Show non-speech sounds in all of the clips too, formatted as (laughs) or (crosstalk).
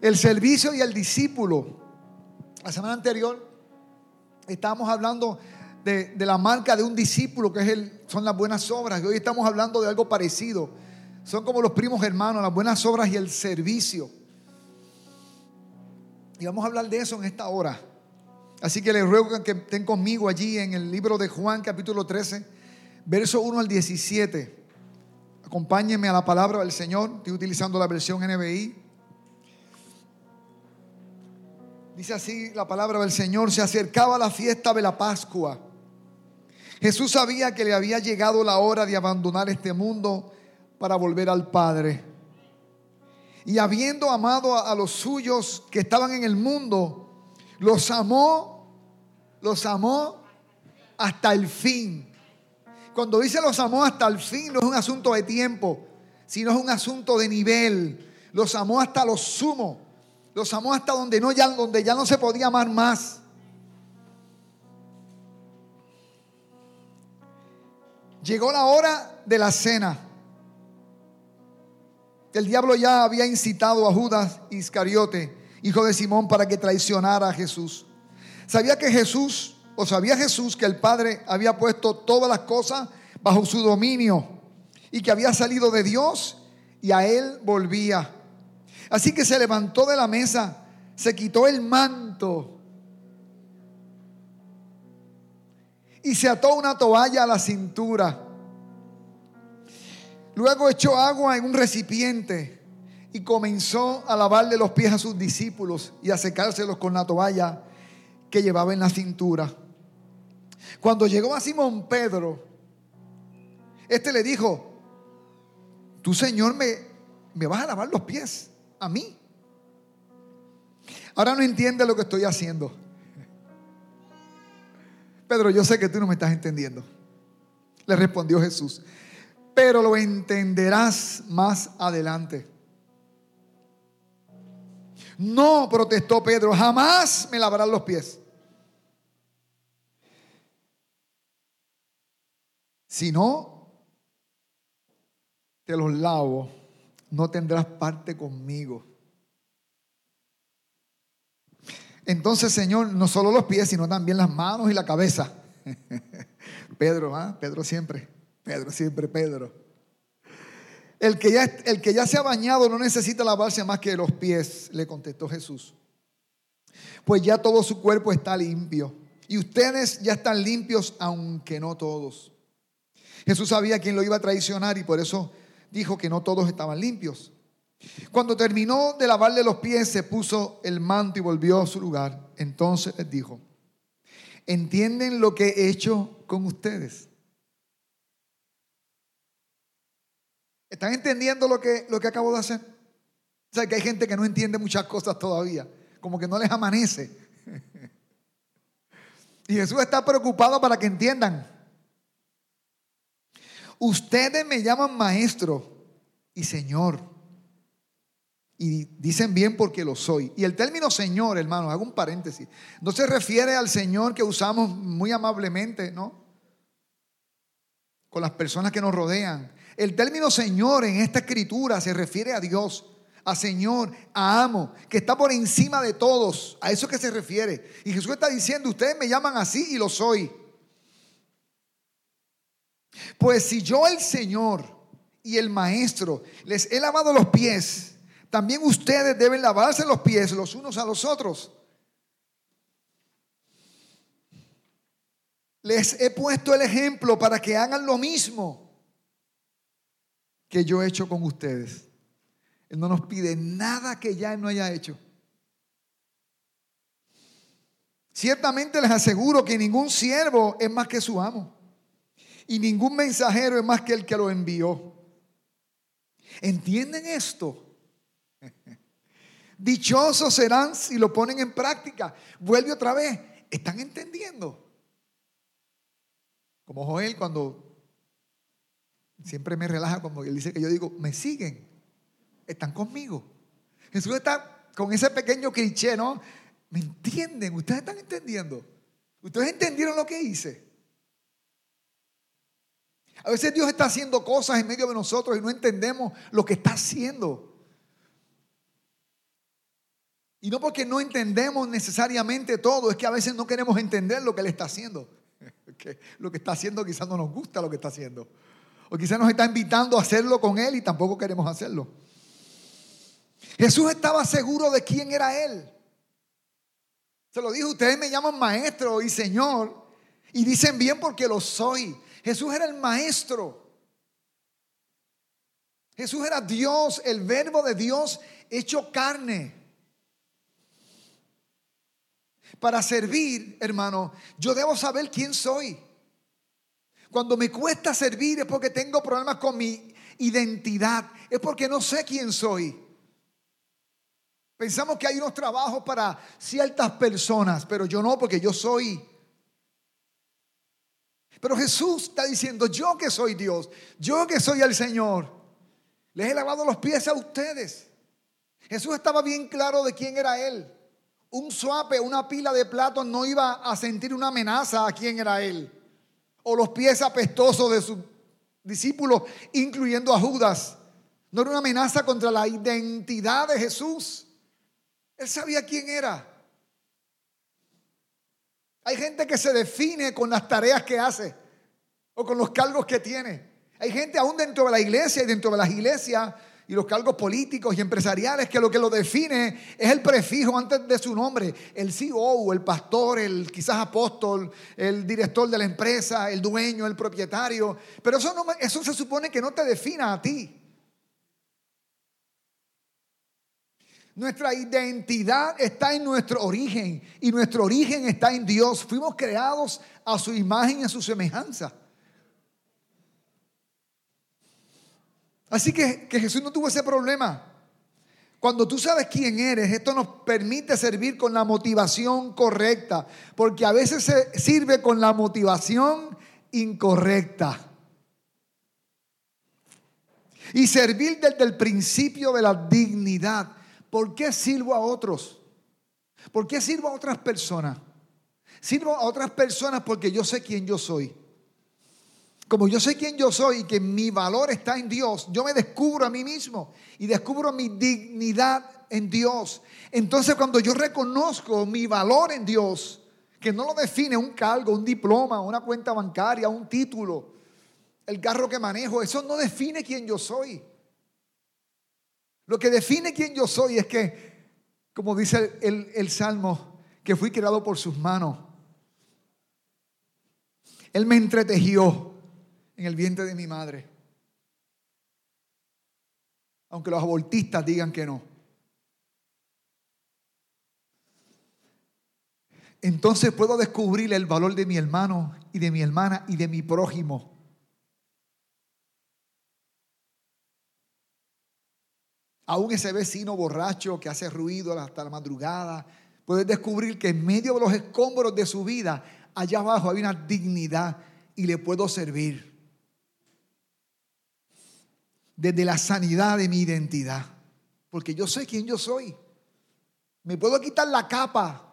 El servicio y el discípulo. La semana anterior estábamos hablando de, la marca de un discípulo, que es el, son las buenas obras. Y hoy estamos hablando de algo parecido. Son como los primos hermanos, las buenas obras y el servicio. Y vamos a hablar de eso en esta hora. Así que les ruego que estén conmigo allí en el libro de Juan capítulo 13, verso 1 al 17. Acompáñenme a la palabra del Señor. Estoy utilizando la versión NBI. Dice así la palabra del Señor. Se acercaba la fiesta de la Pascua. Jesús sabía que le había llegado la hora de abandonar este mundo para volver al Padre. Y habiendo amado a, los suyos que estaban en el mundo, los amó, los amó hasta el fin. Cuando dice los amó hasta el fin, no es un asunto de tiempo, sino es un asunto de nivel. Los amó hasta lo sumo. Los amó hasta donde, no, ya, donde ya no se podía amar más. Llegó la hora de la cena. El diablo ya había incitado a Judas Iscariote hijo de Simón, para que traicionara a Jesús. Sabía que Jesús, o sabía Jesús que el Padre había puesto todas las cosas bajo su dominio y que había salido de Dios y a él volvía. Así que se levantó de la mesa, se quitó el manto y se ató una toalla a la cintura. Luego echó agua en un recipiente y comenzó a lavarle los pies a sus discípulos y a secárselos con la toalla que llevaba en la cintura. Cuando llegó a Simón Pedro, este le dijo, tú Señor me, me vas a lavar los pies a mí. Ahora no entiende lo que estoy haciendo. Pedro, yo sé que tú no me estás entendiendo. Le respondió Jesús, pero lo entenderás más adelante. No, protestó Pedro, jamás me lavarán los pies. Si no te los lavo, no tendrás parte conmigo. Entonces, Señor, no solo los pies, sino también las manos y la cabeza. (laughs) Pedro, ¿ah? Pedro siempre, Pedro siempre, Pedro. El que, ya, el que ya se ha bañado no necesita lavarse más que los pies, le contestó Jesús. Pues ya todo su cuerpo está limpio. Y ustedes ya están limpios, aunque no todos. Jesús sabía quién lo iba a traicionar y por eso dijo que no todos estaban limpios. Cuando terminó de lavarle los pies, se puso el manto y volvió a su lugar. Entonces les dijo, ¿entienden lo que he hecho con ustedes? ¿Están entendiendo lo que, lo que acabo de hacer? O sea, que hay gente que no entiende muchas cosas todavía, como que no les amanece. (laughs) Y Jesús está preocupado para que entiendan. Ustedes me llaman maestro y señor. Y dicen bien porque lo soy. Y el término Señor, hermano, hago un paréntesis. No se refiere al Señor que usamos muy amablemente, ¿no? Con las personas que nos rodean. El término Señor en esta escritura se refiere a Dios, a Señor, a amo, que está por encima de todos. A eso que se refiere. Y Jesús está diciendo, ustedes me llaman así y lo soy. Pues si yo el Señor y el Maestro les he lavado los pies, también ustedes deben lavarse los pies los unos a los otros. Les he puesto el ejemplo para que hagan lo mismo que yo he hecho con ustedes. Él no nos pide nada que ya no haya hecho. Ciertamente les aseguro que ningún siervo es más que su amo. Y ningún mensajero es más que el que lo envió. ¿Entienden esto? (laughs) Dichosos serán si lo ponen en práctica. Vuelve otra vez. ¿Están entendiendo? Como Joel cuando Siempre me relaja cuando él dice que yo digo, me siguen, están conmigo. Jesús está con ese pequeño cliché, ¿no? ¿Me entienden? ¿Ustedes están entendiendo? ¿Ustedes entendieron lo que hice? A veces Dios está haciendo cosas en medio de nosotros y no entendemos lo que está haciendo. Y no porque no entendemos necesariamente todo, es que a veces no queremos entender lo que Él está haciendo. (laughs) Lo que está haciendo quizás no nos gusta lo que está haciendo. O quizás nos está invitando a hacerlo con Él y tampoco queremos hacerlo. Jesús estaba seguro de quién era Él. Se lo dijo, ustedes me llaman maestro y Señor y dicen bien porque lo soy. Jesús era el maestro. Jesús era Dios, el verbo de Dios hecho carne. Para servir, hermano, yo debo saber quién soy. Cuando me cuesta servir es porque tengo problemas con mi identidad, es porque no sé quién soy. Pensamos que hay unos trabajos para ciertas personas, pero yo no, porque yo soy. Pero Jesús está diciendo, yo que soy Dios, yo que soy el Señor, les he lavado los pies a ustedes. Jesús estaba bien claro de quién era Él. Un suape, una pila de platos no iba a sentir una amenaza a quién era Él. O los pies apestosos de sus discípulos, incluyendo a Judas. No era una amenaza contra la identidad de Jesús. Él sabía quién era. Hay gente que se define con las tareas que hace o con los cargos que tiene. Hay gente aún dentro de la iglesia y dentro de las iglesias y los cargos políticos y empresariales que lo que lo define es el prefijo antes de su nombre, el CEO, el pastor, el quizás apóstol, el director de la empresa, el dueño, el propietario. Pero eso, no, eso se supone que no te defina a ti. Nuestra identidad está en nuestro origen y nuestro origen está en Dios. Fuimos creados a su imagen y a su semejanza. Así que, que Jesús no tuvo ese problema. Cuando tú sabes quién eres, esto nos permite servir con la motivación correcta, porque a veces se sirve con la motivación incorrecta. Y servir desde el principio de la dignidad. ¿Por qué sirvo a otros? ¿Por qué sirvo a otras personas? Sirvo a otras personas porque yo sé quién yo soy. Como yo sé quién yo soy y que mi valor está en Dios, yo me descubro a mí mismo y descubro mi dignidad en Dios. Entonces cuando yo reconozco mi valor en Dios, que no lo define un cargo, un diploma, una cuenta bancaria, un título, el carro que manejo, eso no define quién yo soy. Lo que define quién yo soy es que, como dice el, el Salmo, que fui creado por sus manos. Él me entretejió en el vientre de mi madre. Aunque los abortistas digan que no. Entonces puedo descubrir el valor de mi hermano y de mi hermana y de mi prójimo. Aún ese vecino borracho que hace ruido hasta la madrugada, puedes descubrir que en medio de los escombros de su vida, allá abajo hay una dignidad y le puedo servir. Desde la sanidad de mi identidad, porque yo sé quién yo soy. Me puedo quitar la capa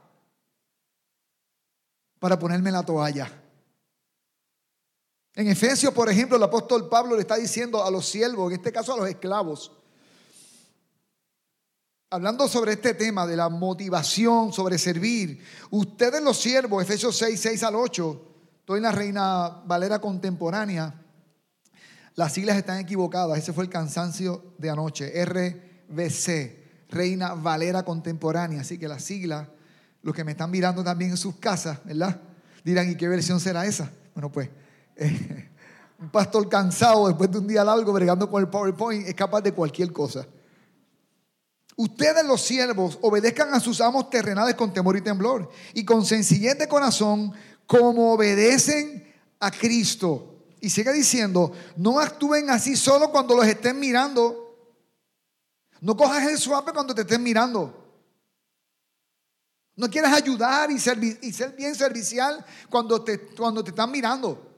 para ponerme la toalla. En Efesios, por ejemplo, el apóstol Pablo le está diciendo a los siervos, en este caso a los esclavos, hablando sobre este tema de la motivación, sobre servir, ustedes los siervos, Efesios 6, 6 al 8, estoy en la Reina Valera contemporánea, las siglas están equivocadas, ese fue el cansancio de anoche, RBC, Reina Valera contemporánea, así que las siglas, los que me están mirando también en sus casas, ¿verdad? Dirán, ¿y qué versión será esa? Bueno, pues... (laughs) un pastor cansado después de un día largo bregando con el PowerPoint es capaz de cualquier cosa. Ustedes los siervos obedezcan a sus amos terrenales con temor y temblor y con sencillez de corazón como obedecen a Cristo. Y sigue diciendo, no actúen así solo cuando los estén mirando. No cojas el suave cuando te estén mirando. No quieras ayudar y ser, y ser bien servicial cuando te, cuando te están mirando.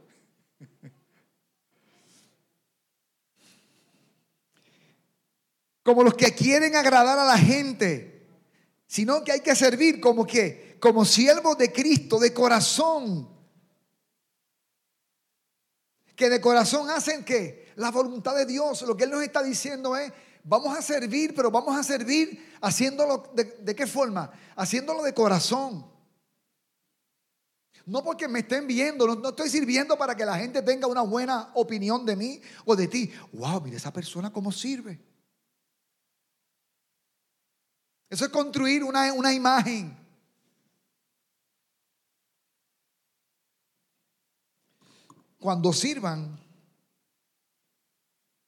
Como los que quieren agradar a la gente, sino que hay que servir como que, como siervos de Cristo, de corazón. Que de corazón hacen que la voluntad de Dios, lo que Él nos está diciendo es, Vamos a servir, pero vamos a servir haciéndolo de, qué forma? Haciéndolo de corazón. No porque me estén viendo, no, estoy sirviendo para que la gente tenga una buena opinión de mí o de ti. Wow, mira esa persona cómo sirve. Eso es construir una, una imagen. Cuando sirvan,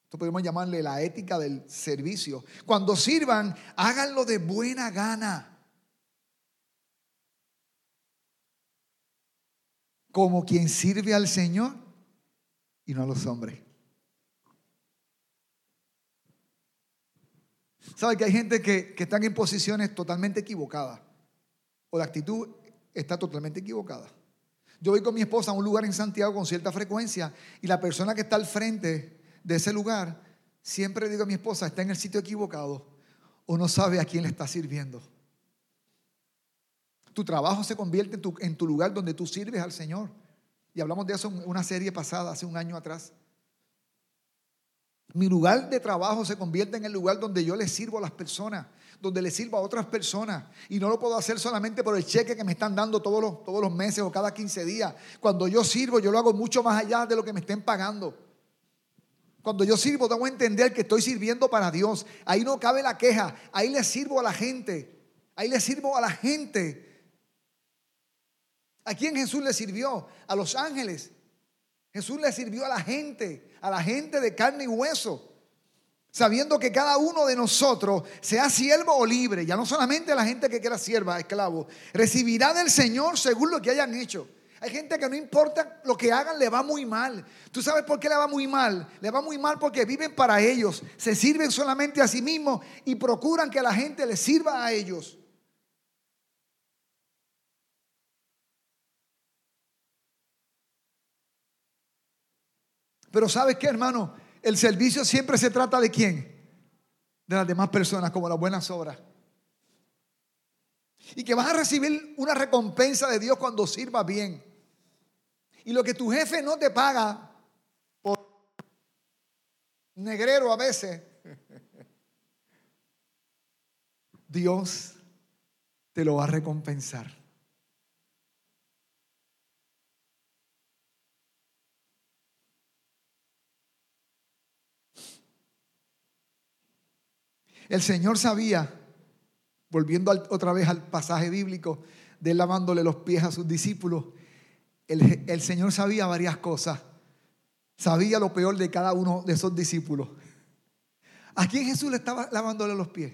esto podemos llamarle la ética del servicio. Cuando sirvan, háganlo de buena gana. Como quien sirve al Señor y no a los hombres. ¿Sabe que hay gente que, que están en posiciones totalmente equivocadas? O la actitud está totalmente equivocada. Yo voy con mi esposa a un lugar en Santiago con cierta frecuencia y la persona que está al frente de ese lugar, siempre digo a mi esposa, está en el sitio equivocado o no sabe a quién le está sirviendo. Tu trabajo se convierte en tu, en tu lugar donde tú sirves al Señor. Y hablamos de eso en una serie pasada, hace un año atrás. Mi lugar de trabajo se convierte en el lugar donde yo le sirvo a las personas, donde le sirvo a otras personas. Y no lo puedo hacer solamente por el cheque que me están dando todos los, meses o cada 15 días. Cuando yo sirvo, yo lo hago mucho más allá de lo que me estén pagando. Cuando yo sirvo, tengo que entender que estoy sirviendo para Dios. Ahí no cabe la queja. Ahí le sirvo a la gente. Ahí le sirvo a la gente. ¿A quién Jesús le sirvió? A los ángeles. Jesús le sirvió a la gente, a la gente de carne y hueso. Sabiendo que cada uno de nosotros, sea siervo o libre, ya no solamente la gente que quiera sierva, esclavo, recibirá del Señor según lo que hayan hecho. Hay gente que no importa lo que hagan, le va muy mal. ¿Tú sabes por qué le va muy mal? Le va muy mal porque viven para ellos, se sirven solamente a sí mismos y procuran que la gente les sirva a ellos. Pero ¿sabes qué, hermano? El servicio siempre se trata de quién? De las demás personas, como las buenas obras. Y que vas a recibir una recompensa de Dios cuando sirvas bien. Y lo que tu jefe no te paga por negrero a veces, (laughs) Dios te lo va a recompensar. El Señor sabía, volviendo otra vez al pasaje bíblico, de lavándole los pies a sus discípulos, el, Señor sabía varias cosas. Sabía lo peor de cada uno de esos discípulos. ¿A quién Jesús le estaba lavándole los pies?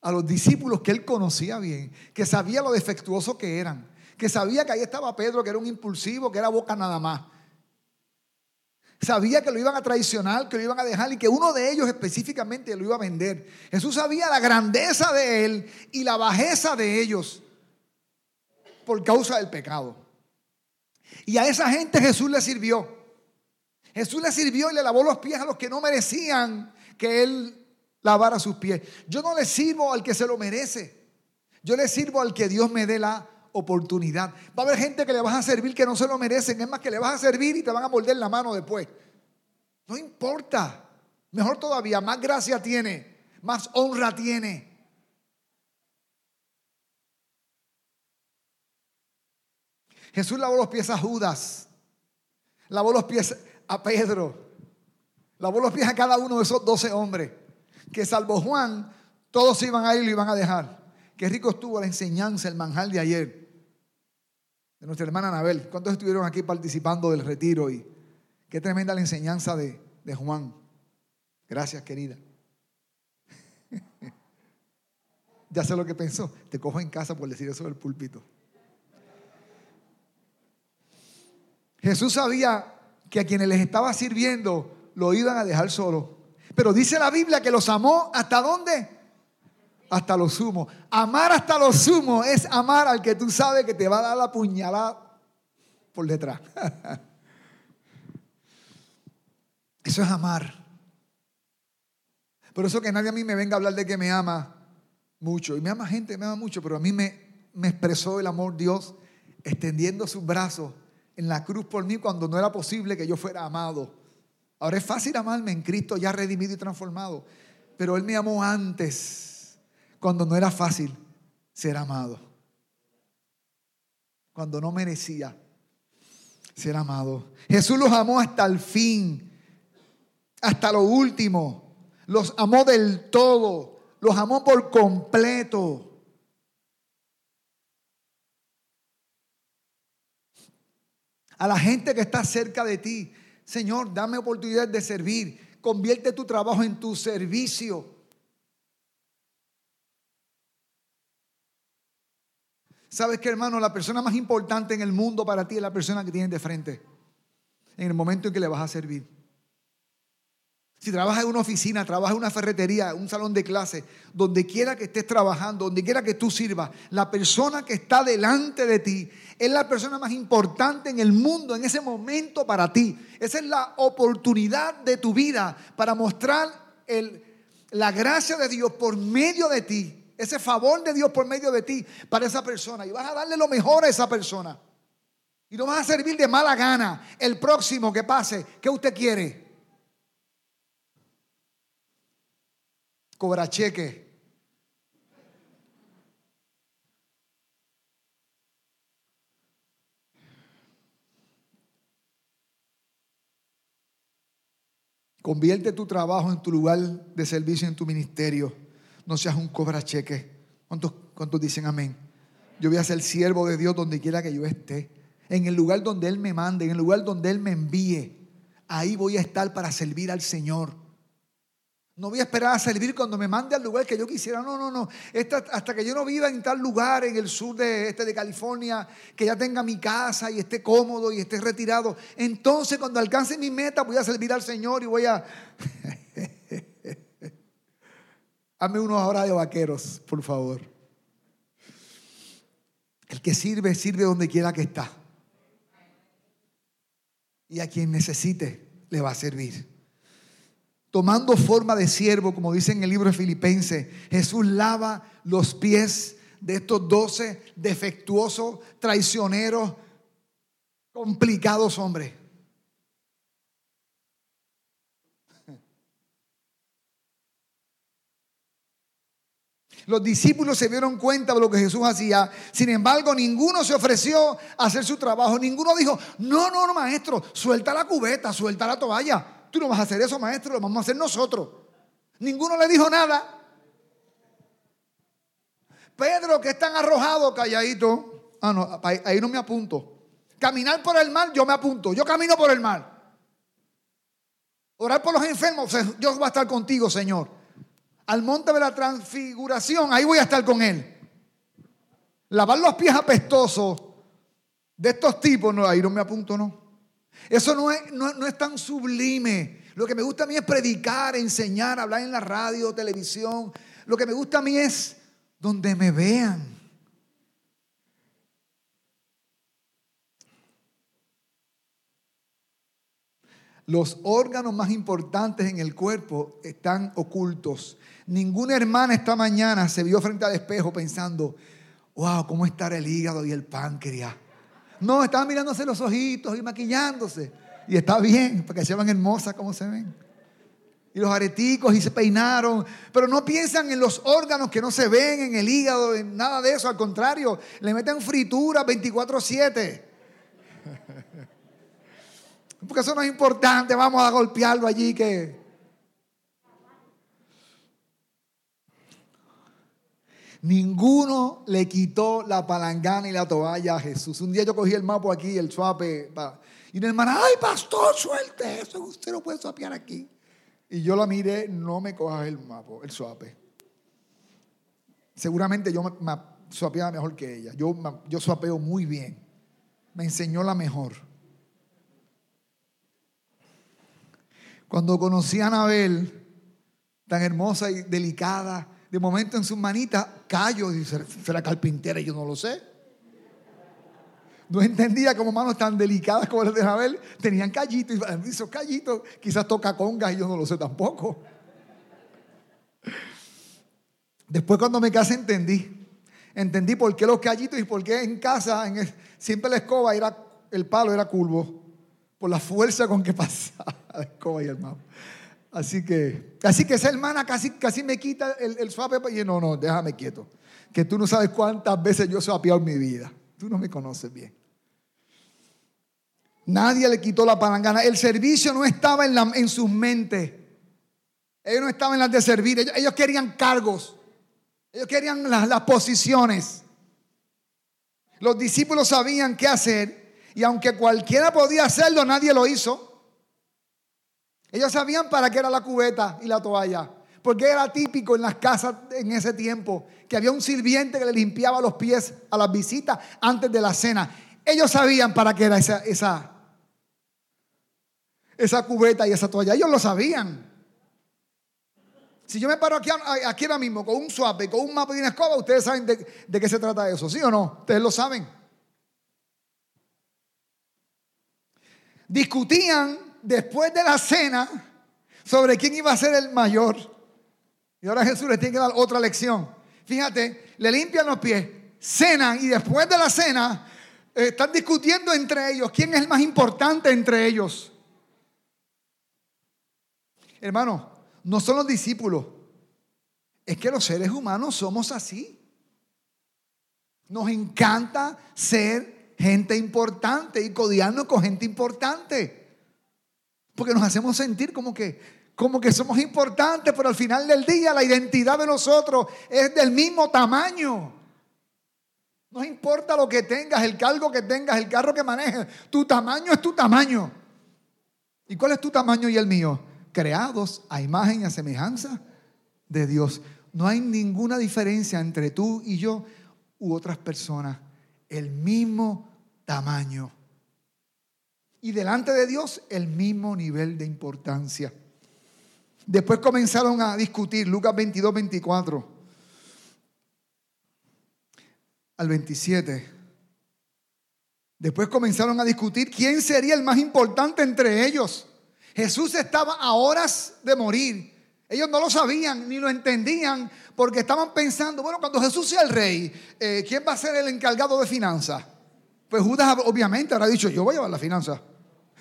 A los discípulos que él conocía bien, que sabía lo defectuoso que eran, que sabía que ahí estaba Pedro, que era un impulsivo, que era boca nada más. Sabía que lo iban a traicionar, que lo iban a dejar y que uno de ellos específicamente lo iba a vender. Jesús sabía la grandeza de él y la bajeza de ellos por causa del pecado. Y a esa gente Jesús le sirvió. Jesús le sirvió y le lavó los pies a los que no merecían que Él lavara sus pies. Yo no le sirvo al que se lo merece. Yo le sirvo al que Dios me dé la oportunidad. Va a haber gente que le vas a servir que no se lo merecen. Es más, que le vas a servir y te van a morder la mano después. No importa. Mejor todavía, más gracia tiene, más honra tiene. Jesús lavó los pies a Judas, lavó los pies a Pedro, lavó los pies a cada uno de esos doce hombres, que salvo Juan, todos iban a ir y lo iban a dejar. Qué rico estuvo la enseñanza, el manjal de ayer, de nuestra hermana Anabel. ¿Cuántos estuvieron aquí participando del retiro? Y qué tremenda la enseñanza de, de Juan. Gracias, querida. (laughs) ya sé lo que pensó. Te cojo en casa por decir eso del púlpito. Jesús sabía que a quienes les estaba sirviendo lo iban a dejar solo. Pero dice la Biblia que los amó hasta dónde? Hasta lo sumo. Amar hasta lo sumo es amar al que tú sabes que te va a dar la puñalada por detrás. (laughs) Eso es amar. Por eso que nadie a mí me venga a hablar de que me ama mucho. Y me ama gente, me ama mucho, pero a mí me, me expresó el amor Dios extendiendo sus brazos en la cruz por mí cuando no era posible que yo fuera amado. Ahora es fácil amarme en Cristo ya redimido y transformado, pero Él me amó antes, cuando no era fácil ser amado, cuando no merecía ser amado. Jesús los amó hasta el fin, hasta lo último, los amó del todo, los amó por completo. A la gente que está cerca de ti, Señor, dame oportunidad de servir. Convierte tu trabajo en tu servicio. ¿Sabes qué, hermano? La persona más importante en el mundo para ti es la persona que tienes de frente. En el momento en que le vas a servir. Si trabajas en una oficina, trabajas en una ferretería, un salón de clase, donde quiera que estés trabajando, donde quiera que tú sirvas, la persona que está delante de ti es la persona más importante en el mundo en ese momento para ti. Esa es la oportunidad de tu vida para mostrar la gracia de Dios por medio de ti, ese favor de Dios por medio de ti para esa persona. Y vas a darle lo mejor a esa persona. Y no vas a servir de mala gana. El próximo que pase, ¿qué usted quiere? cobra cheque. Convierte tu trabajo en tu lugar de servicio, en tu ministerio. No seas un cobra cheque. ¿Cuántos, ¿Cuántos dicen amén? Yo voy a ser siervo de Dios donde quiera que yo esté. En el lugar donde Él me mande, en el lugar donde Él me envíe. Ahí voy a estar para servir al Señor. No voy a esperar a servir cuando me mande al lugar que yo quisiera. No, no, no. hasta que yo no viva en tal lugar en el sur de, este, de California, que ya tenga mi casa y esté cómodo y esté retirado. Entonces, cuando alcance mi meta, voy a servir al Señor y voy a. (laughs) Hazme unos ahora de vaqueros, por favor. El que sirve, sirve donde quiera que está. Y a quien necesite, le va a servir tomando forma de siervo, como dice en el libro de Filipenses, Jesús lava los pies de estos doce defectuosos, traicioneros, complicados hombres. Los discípulos se dieron cuenta de lo que Jesús hacía. Sin embargo, ninguno se ofreció a hacer su trabajo. Ninguno dijo, no, no, no, maestro, suelta la cubeta, suelta la toalla. Tú no vas a hacer eso, maestro, lo vamos a hacer nosotros. Ninguno le dijo nada. Pedro, que es tan arrojado, calladito. Ah, no, ahí no me apunto. Caminar por el mar, yo me apunto. Yo camino por el mar. Orar por los enfermos, yo voy a estar contigo, Señor. Al monte de la transfiguración, ahí voy a estar con Él. Lavar los pies apestosos de estos tipos, no, ahí no me apunto, no. Eso no es, no, es tan sublime. Lo que me gusta a mí es predicar, enseñar, hablar en la radio, televisión. Lo que me gusta a mí es donde me vean. Los órganos más importantes en el cuerpo están ocultos. Ninguna hermana esta mañana se vio frente al espejo pensando, wow, ¿cómo estará el hígado y el páncreas? No, estaban mirándose los ojitos y maquillándose. Y está bien, porque se van hermosas como se ven. Y los areticos y se peinaron. Pero no piensan en los órganos que no se ven, en el hígado, en nada de eso. Al contrario, le meten fritura 24-7. Porque eso no es importante. Vamos a golpearlo allí que... Ninguno le quitó la palangana y la toalla a Jesús. Un día yo cogí el mapa aquí, el suape, y una hermana, ay pastor, suelte eso, usted no puede suapear aquí. Y yo la miré, no me cojas el mapa, el suape. Seguramente yo me, suapeaba mejor que ella. Yo, yo suapeo muy bien. Me enseñó la mejor. Cuando conocí a Anabel, tan hermosa y delicada, de momento en sus manitas, callo, y será carpintera, y yo no lo sé. No entendía cómo manos tan delicadas como las de Abel tenían callitos, y esos callitos quizás toca congas, y yo no lo sé tampoco. Después cuando me casé entendí. Entendí por qué los callitos y por qué en casa siempre la escoba era, el palo era curvo. Por la fuerza con que (laughs) pasaba la escoba y el mapa. Así que, así que esa hermana casi, casi me quita el, el suave y yo, no, no, déjame quieto. Que tú no sabes cuántas veces yo he suapeado en mi vida. Tú no me conoces bien. Nadie le quitó la palangana. El servicio no estaba en, la, en sus mentes. Ellos no estaban en las de servir. Ellos, querían cargos. Ellos querían las, las posiciones. Los discípulos sabían qué hacer. Y aunque cualquiera podía hacerlo, nadie lo hizo. Ellos sabían para qué era la cubeta y la toalla. Porque era típico en las casas en ese tiempo que había un sirviente que le limpiaba los pies a las visitas antes de la cena. Ellos sabían para qué era esa, esa, esa cubeta y esa toalla. Ellos lo sabían. Si yo me paro aquí, ahora mismo con un suave, con un mapa y una escoba, ustedes saben de, de qué se trata eso, ¿sí o no? Ustedes lo saben. Discutían después de la cena sobre quién iba a ser el mayor. Y ahora Jesús les tiene que dar otra lección. Fíjate, le limpian los pies, cenan y después de la cena eh, están discutiendo entre ellos quién es el más importante entre ellos. Hermano, no son los discípulos, es que los seres humanos somos así. Nos encanta ser gente importante y codiarnos con gente importante. Porque nos hacemos sentir como que, como que somos importantes, pero al final del día la identidad de nosotros es del mismo tamaño. No importa lo que tengas, el cargo que tengas, el carro que manejes, tu tamaño es tu tamaño. ¿Y cuál es tu tamaño y el mío? Creados a imagen y a semejanza de Dios. No hay ninguna diferencia entre tú y yo u otras personas. El mismo tamaño y delante de Dios el mismo nivel de importancia. Después comenzaron a discutir, Lucas 22, 24 al 27. Después comenzaron a discutir quién sería el más importante entre ellos. Jesús estaba a horas de morir. Ellos no lo sabían ni lo entendían porque estaban pensando, bueno, cuando Jesús sea el rey, eh, ¿quién va a ser el encargado de finanzas? Pues Judas obviamente habrá dicho, yo voy a llevar la finanza.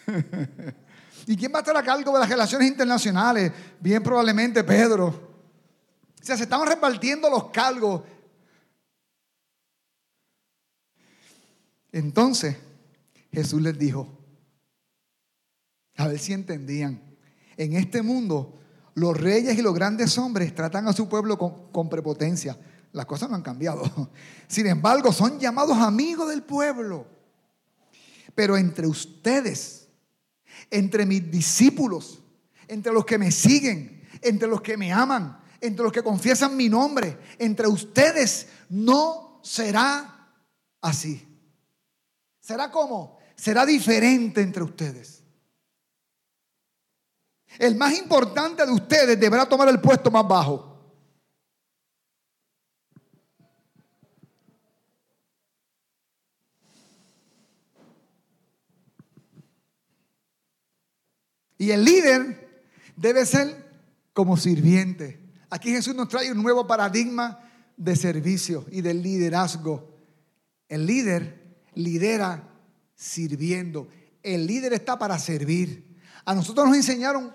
(laughs) ¿Y quién va a estar a cargo de las relaciones internacionales? Bien probablemente Pedro. O sea, se estaban repartiendo los cargos. Entonces Jesús les dijo, a ver si entendían, en este mundo los reyes y los grandes hombres tratan a su pueblo con, con prepotencia. Las cosas no han cambiado. (laughs) Sin embargo, son llamados amigos del pueblo. Pero entre ustedes, entre mis discípulos, entre los que me siguen, entre los que me aman, entre los que confiesan mi nombre, entre ustedes, no será así. ¿Será como? Será diferente entre ustedes. El más importante de ustedes deberá tomar el puesto más bajo. Y el líder debe ser como sirviente. Aquí Jesús nos trae un nuevo paradigma de servicio y de liderazgo. El líder lidera sirviendo. El líder está para servir. A nosotros nos enseñaron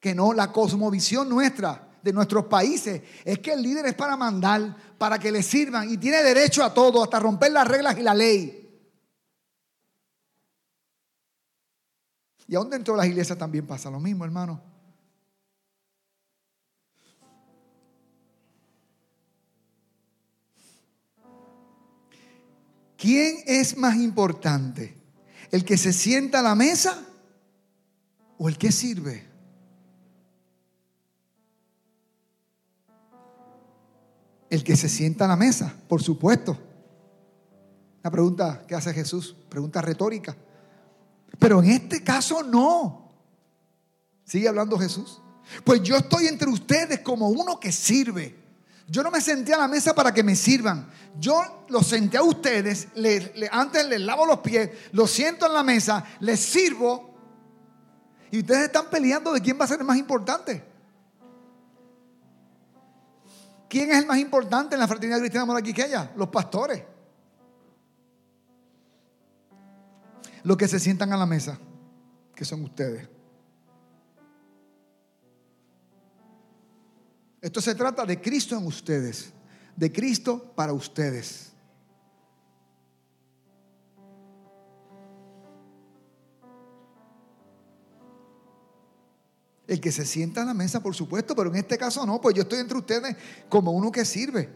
que no, la cosmovisión nuestra, de nuestros países, es que el líder es para mandar, para que le sirvan y tiene derecho a todo, hasta romper las reglas y la ley. Y aún dentro de las iglesias también pasa lo mismo, hermano. ¿Quién es más importante? ¿El que se sienta a la mesa o el que sirve? El que se sienta a la mesa, por supuesto. La pregunta que hace Jesús, pregunta retórica. Pero en este caso no. Sigue hablando Jesús. Pues yo estoy entre ustedes como uno que sirve. Yo no me senté a la mesa para que me sirvan. Yo los senté a ustedes, antes les lavo los pies, los siento en la mesa, les sirvo. Y ustedes están peleando de quién va a ser el más importante. ¿Quién es el más importante en la fraternidad cristiana moraquiqueya? Los pastores. Los que se sientan a la mesa. que son ustedes. Esto se trata de Cristo en ustedes, de Cristo para ustedes. El que se sienta en la mesa, por supuesto, pero en este caso no, pues yo estoy entre ustedes como uno que sirve.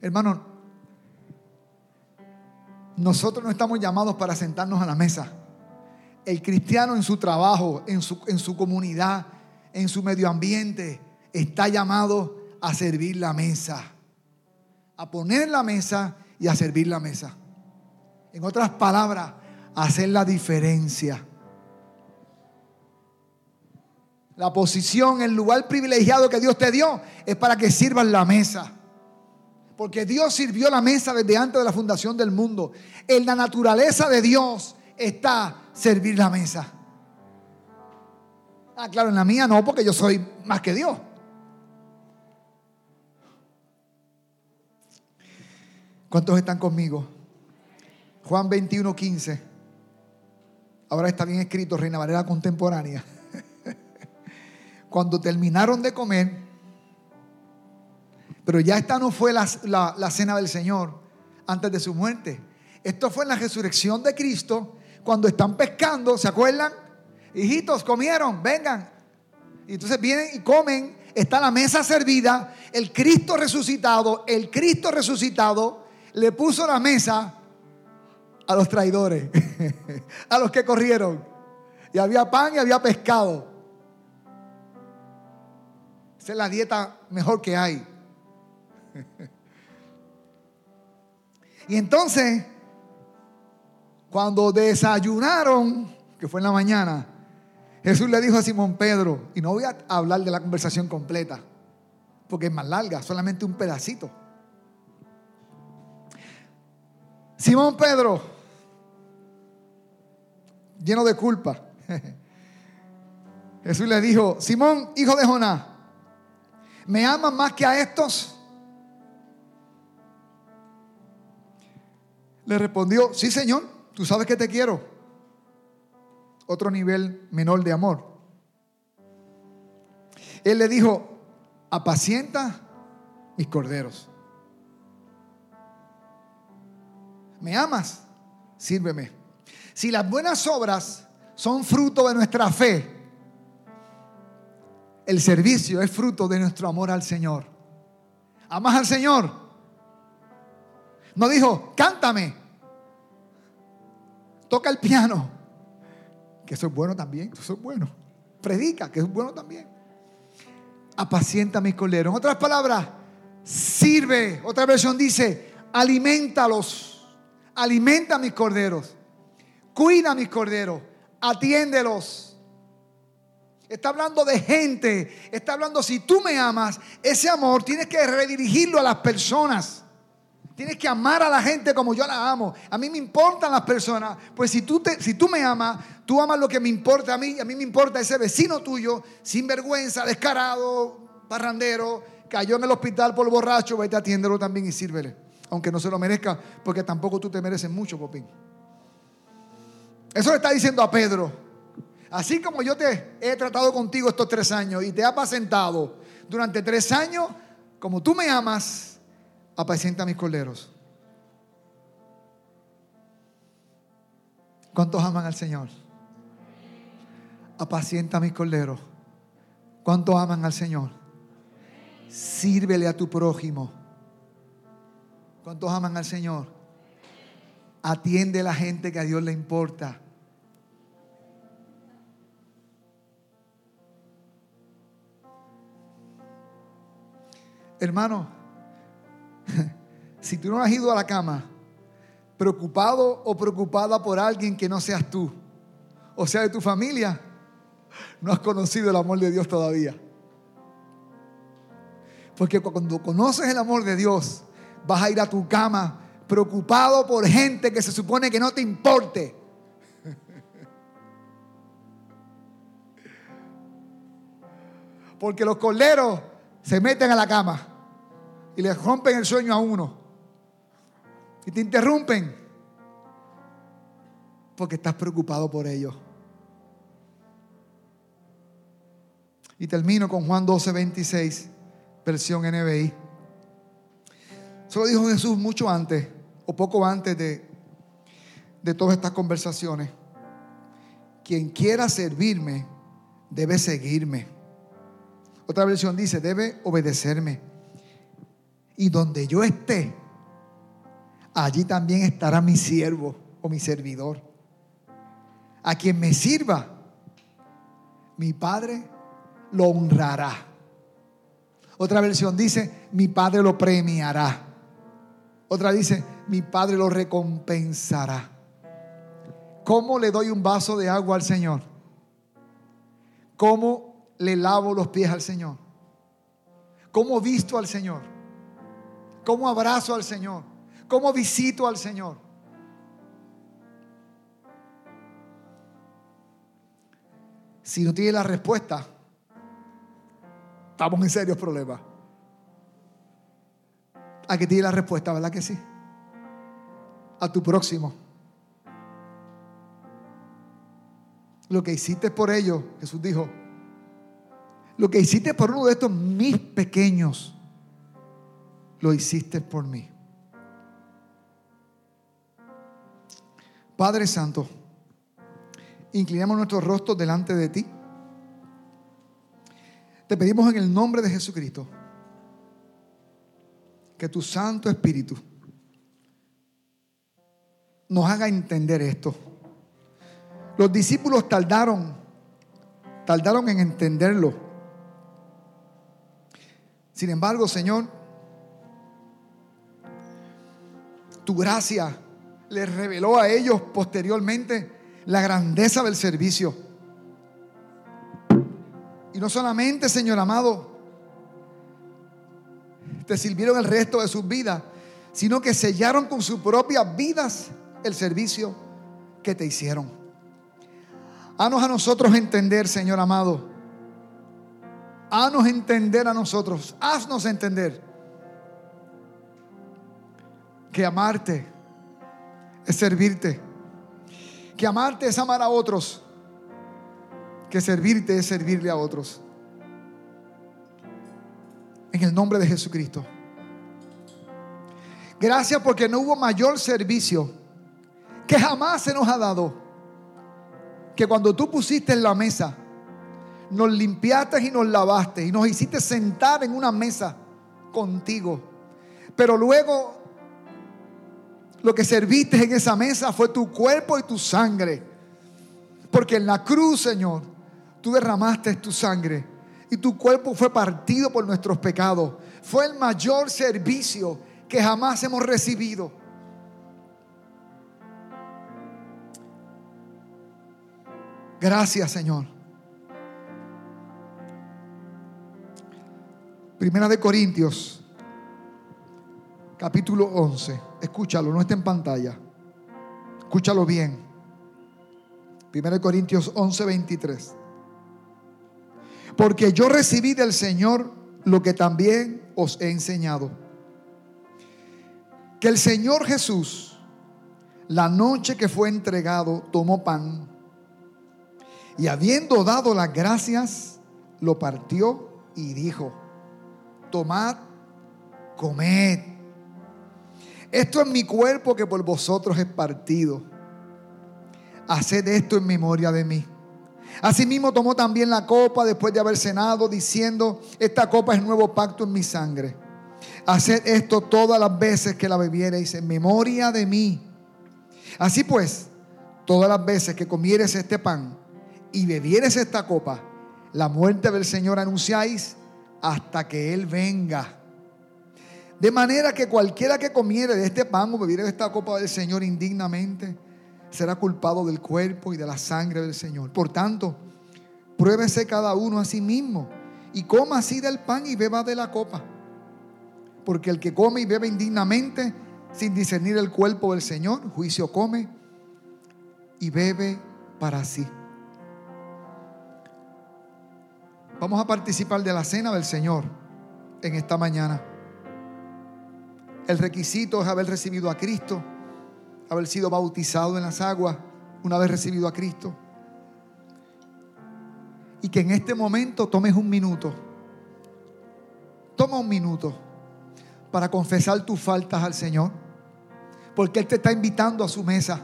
Hermano, nosotros no estamos llamados para sentarnos a la mesa. El cristiano en su trabajo, en su, en su comunidad, en su medio ambiente, está llamado a servir la mesa, a poner la mesa y a servir la mesa. En otras palabras, hacer la diferencia. La posición, el lugar privilegiado que Dios te dio es para que sirvas la mesa. Porque Dios sirvió la mesa desde antes de la fundación del mundo. En la naturaleza de Dios está servir la mesa. Ah, claro, en la mía no, porque yo soy más que Dios. ¿Cuántos están conmigo? Juan 21, 15. Ahora está bien escrito, Reina Valera contemporánea. (laughs) Cuando terminaron de comer, pero ya esta no fue la, la, cena del Señor antes de su muerte. Esto fue en la resurrección de Cristo, cuando están pescando, ¿se acuerdan? Hijitos, comieron, vengan. Y entonces vienen y comen, está la mesa servida, el Cristo resucitado, el Cristo resucitado le puso la mesa a los traidores, (laughs) a los que corrieron. Y había pan y había pescado. Esa es la dieta mejor que hay. (laughs) Y entonces, cuando desayunaron, que fue en la mañana, Jesús le dijo a Simón Pedro, y no voy a hablar de la conversación completa, porque es más larga, solamente un pedacito. Simón Pedro, lleno de culpa. (laughs) Jesús le dijo, Simón, hijo de Jonás, ¿me amas más que a estos? Le respondió, sí Señor, tú sabes que te quiero. Otro nivel menor de amor. Él le dijo, apacienta mis corderos. ¿Me amas? Sírveme. Si las buenas obras son fruto de nuestra fe, el servicio es fruto de nuestro amor al Señor. ¿Amas al Señor? No dijo, cántame, toca el piano, que eso es bueno también, eso es bueno. Predica, que es bueno también. Apacienta mis coleros. En otras palabras, sirve. Otra versión dice, alimentalos, alimenta a mis corderos. Cuida a mis corderos, atiéndelos. Está hablando de gente, está hablando si tú me amas, ese amor tienes que redirigirlo a las personas. Tienes que amar a la gente como yo la amo. A mí me importan las personas. Pues si tú, te, si tú me amas, tú amas lo que me importa a mí. A mí me importa ese vecino tuyo, sin vergüenza, descarado, parrandero, cayó en el hospital por borracho. Vete a atiéndelo también y sírvele. Aunque no se lo merezca, porque tampoco tú te mereces mucho, Popín. Eso le está diciendo a Pedro. Así como yo te he tratado contigo estos tres años y te he apacentado durante tres años, como tú me amas, apacienta mis coleros. ¿Cuántos aman al Señor? Apacienta mis coleros. ¿Cuántos aman al Señor? Sírvele a tu prójimo. ¿Cuántos aman al Señor? Atiende a la gente que a Dios le importa. Hermano, (laughs) si tú no has ido a la cama preocupado o preocupada por alguien que no seas tú, o sea de tu familia, no has conocido el amor de Dios todavía. Porque cuando conoces el amor de Dios, vas a ir a tu cama preocupado por gente que se supone que no te importe. (laughs) Porque los coleros se meten a la cama y le rompen el sueño a uno y te interrumpen. porque estás preocupado por ellos. Y termino con Juan 12, 26, versión NBI. Eso dijo Jesús mucho antes, o poco antes de, de todas estas conversaciones. Quien quiera servirme, debe seguirme. Otra versión dice, debe obedecerme. Y donde yo esté, allí también estará mi siervo o mi servidor. A quien me sirva, mi Padre lo honrará. Otra versión dice, mi Padre lo premiará. Otra dice, mi Padre lo recompensará. ¿Cómo le doy un vaso de agua al Señor? ¿Cómo le lavo los pies al Señor? ¿Cómo visto al Señor? ¿Cómo abrazo al Señor? ¿Cómo visito al Señor? Si no tiene la respuesta, estamos en serios problemas. A que tiene la respuesta, ¿verdad que sí? A tu próximo. Lo que hiciste por ellos, Jesús dijo, lo que hiciste por uno de estos mis pequeños, lo hiciste por mí. Padre Santo, inclinamos nuestros rostros delante de ti. Te pedimos en el nombre de Jesucristo que tu Santo Espíritu nos haga entender esto. Los discípulos tardaron, tardaron en entenderlo. Sin embargo, Señor, tu gracia les reveló a ellos posteriormente la grandeza del servicio. Y no solamente, Señor amado, te sirvieron el resto de sus vidas, sino que sellaron con sus propias vidas el servicio que te hicieron. Hanos a nosotros entender, Señor amado. Hanos entender a nosotros. Haznos entender que amarte es servirte. Que amarte es amar a otros. Que servirte es servirle a otros. En el nombre de Jesucristo. Gracias porque no hubo mayor servicio que jamás se nos ha dado. Que cuando tú pusiste en la mesa, nos limpiaste y nos lavaste y nos hiciste sentar en una mesa contigo. Pero luego lo que serviste en esa mesa fue tu cuerpo y tu sangre. Porque en la cruz, Señor, tú derramaste tu sangre y tu cuerpo fue partido por nuestros pecados. Fue el mayor servicio que jamás hemos recibido. Gracias, Señor. Primera de Corintios capítulo 11. Escúchalo, no está en pantalla. Escúchalo bien. 1 Corintios 11, 23. Porque yo recibí del Señor lo que también os he enseñado. Que el Señor Jesús, la noche que fue entregado, tomó pan y habiendo dado las gracias, lo partió y dijo, tomad, comed esto es mi cuerpo que por vosotros es partido. Haced esto en memoria de mí. Asimismo tomó también la copa después de haber cenado, diciendo, esta copa es nuevo pacto en mi sangre. Haced esto todas las veces que la bebiereis en memoria de mí. Así pues, todas las veces que comieres este pan y bebieres esta copa, la muerte del Señor anunciáis hasta que Él venga. De manera que cualquiera que comiere de este pan o bebiere de esta copa del Señor indignamente, será culpado del cuerpo y de la sangre del Señor. Por tanto, pruébese cada uno a sí mismo y coma así del pan y beba de la copa. Porque el que come y bebe indignamente, sin discernir el cuerpo del Señor, juicio come y bebe para sí. Vamos a participar de la cena del Señor en esta mañana. El requisito es haber recibido a Cristo, haber sido bautizado en las aguas una vez recibido a Cristo. Y que en este momento tomes un minuto. Toma un minuto para confesar tus faltas al Señor. Porque Él te está invitando a su mesa,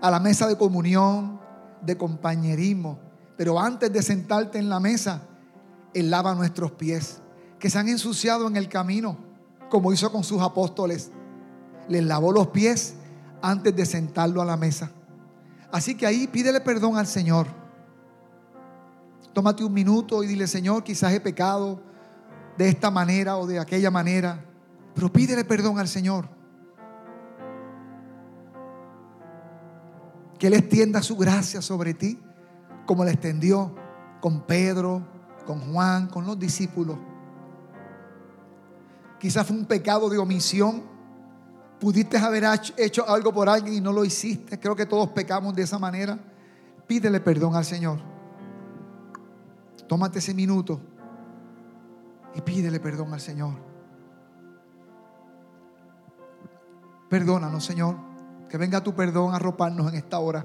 a la mesa de comunión, de compañerismo. Pero antes de sentarte en la mesa, Él lava nuestros pies, que se han ensuciado en el camino, como hizo con sus apóstoles. Les lavó los pies antes de sentarlo a la mesa. Así que ahí pídele perdón al Señor. Tómate un minuto y dile, Señor, quizás he pecado de esta manera o de aquella manera, pero pídele perdón al Señor. Que Él extienda su gracia sobre ti, como la extendió con Pedro, con Juan, con los discípulos. Quizás fue un pecado de omisión. Pudiste haber hecho algo por alguien y no lo hiciste. Creo que todos pecamos de esa manera. Pídele perdón al Señor. Tómate ese minuto y pídele perdón al Señor. Perdónanos, Señor. Que venga tu perdón a arroparnos en esta hora.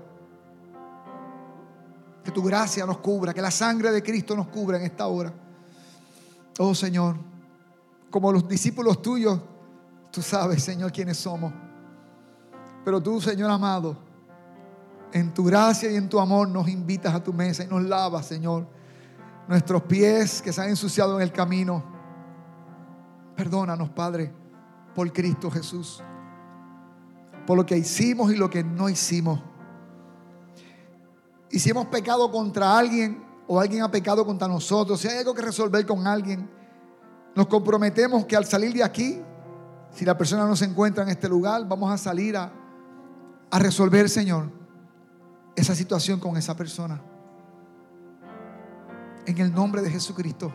Que tu gracia nos cubra, que la sangre de Cristo nos cubra en esta hora. Oh Señor, como los discípulos tuyos, tú sabes, Señor, quiénes somos. Pero tú, Señor amado, en tu gracia y en tu amor nos invitas a tu mesa y nos lavas, Señor, nuestros pies que se han ensuciado en el camino. Perdónanos, Padre, por Cristo Jesús, por lo que hicimos y lo que no hicimos. Y si hemos pecado contra alguien o alguien ha pecado contra nosotros, si hay algo que resolver con alguien, nos comprometemos que al salir de aquí, si la persona no se encuentra en este lugar, vamos a salir a, a resolver, Señor, esa situación con esa persona. En el nombre de Jesucristo.